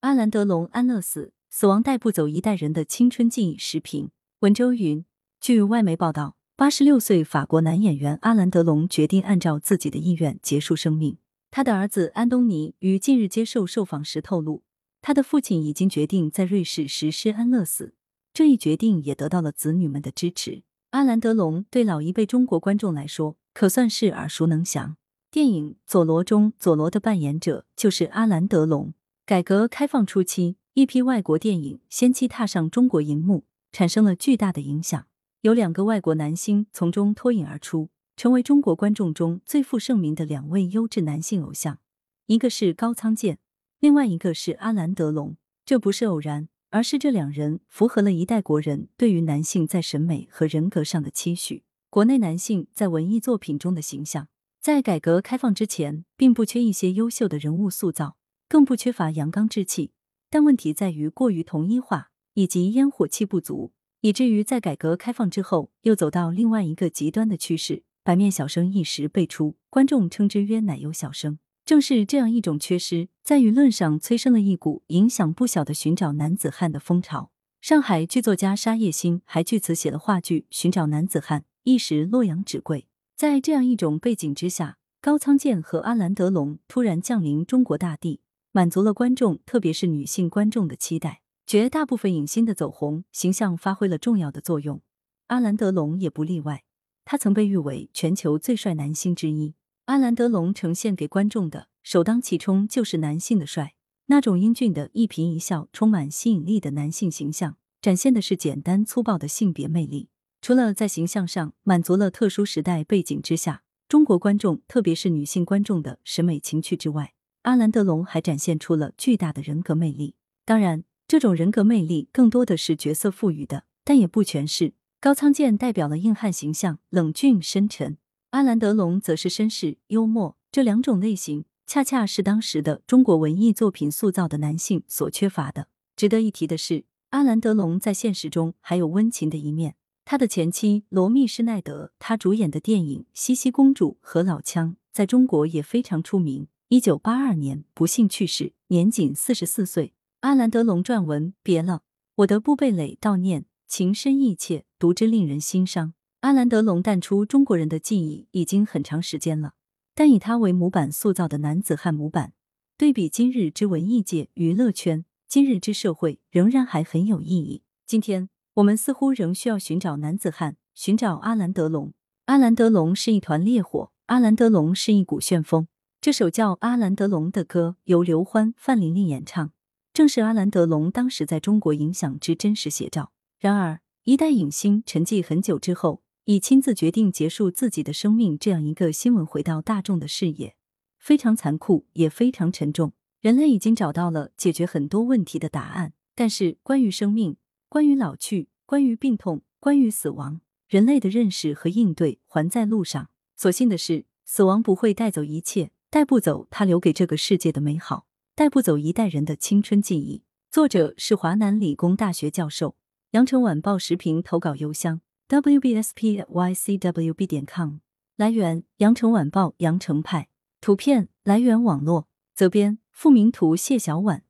阿兰·德龙安乐死，死亡带不走一代人的青春记忆。视频文周云。据外媒报道，八十六岁法国男演员阿兰·德龙决定按照自己的意愿结束生命。他的儿子安东尼于近日接受受访时透露，他的父亲已经决定在瑞士实施安乐死，这一决定也得到了子女们的支持。阿兰·德龙对老一辈中国观众来说，可算是耳熟能详。电影《佐罗》中，佐罗的扮演者就是阿兰·德龙。改革开放初期，一批外国电影先期踏上中国荧幕，产生了巨大的影响。有两个外国男星从中脱颖而出，成为中国观众中最负盛名的两位优质男性偶像。一个是高仓健，另外一个是阿兰·德龙。这不是偶然，而是这两人符合了一代国人对于男性在审美和人格上的期许。国内男性在文艺作品中的形象，在改革开放之前，并不缺一些优秀的人物塑造。更不缺乏阳刚之气，但问题在于过于统一化以及烟火气不足，以至于在改革开放之后又走到另外一个极端的趋势。白面小生一时辈出，观众称之曰“奶油小生”。正是这样一种缺失，在舆论上催生了一股影响不小的寻找男子汉的风潮。上海剧作家沙叶新还据此写了话剧《寻找男子汉》，一时洛阳纸贵。在这样一种背景之下，高仓健和阿兰·德龙突然降临中国大地。满足了观众，特别是女性观众的期待。绝大部分影星的走红，形象发挥了重要的作用。阿兰·德龙也不例外。他曾被誉为全球最帅男星之一。阿兰·德龙呈现给观众的，首当其冲就是男性的帅。那种英俊的一颦一笑、充满吸引力的男性形象，展现的是简单粗暴的性别魅力。除了在形象上满足了特殊时代背景之下中国观众，特别是女性观众的审美情趣之外，阿兰·德龙还展现出了巨大的人格魅力，当然，这种人格魅力更多的是角色赋予的，但也不全是。高仓健代表了硬汉形象，冷峻深沉；阿兰·德龙则是绅士幽默。这两种类型，恰恰是当时的中国文艺作品塑造的男性所缺乏的。值得一提的是，阿兰·德龙在现实中还有温情的一面。他的前妻罗密施奈德，他主演的电影《茜茜公主》和《老枪》在中国也非常出名。一九八二年不幸去世，年仅四十四岁。阿兰·德龙撰文：别了，我的布贝蕾悼念，情深意切，读之令人心伤。阿兰·德龙淡出中国人的记忆已经很长时间了，但以他为模板塑造的男子汉模板，对比今日之文艺界、娱乐圈，今日之社会，仍然还很有意义。今天我们似乎仍需要寻找男子汉，寻找阿兰·德龙。阿兰·德龙是一团烈火，阿兰·德龙是一股旋风。这首叫《阿兰·德龙》的歌由刘欢、范玲玲演唱，正是阿兰·德龙当时在中国影响之真实写照。然而，一代影星沉寂很久之后，以亲自决定结束自己的生命这样一个新闻回到大众的视野，非常残酷，也非常沉重。人类已经找到了解决很多问题的答案，但是关于生命、关于老去、关于病痛、关于死亡，人类的认识和应对还在路上。所幸的是，死亡不会带走一切。带不走他留给这个世界的美好，带不走一代人的青春记忆。作者是华南理工大学教授，羊城晚报时评投稿邮箱 wbspycwb 点 com。来源：羊城晚报羊城派。图片来源：网络。责编：付明图，谢小婉。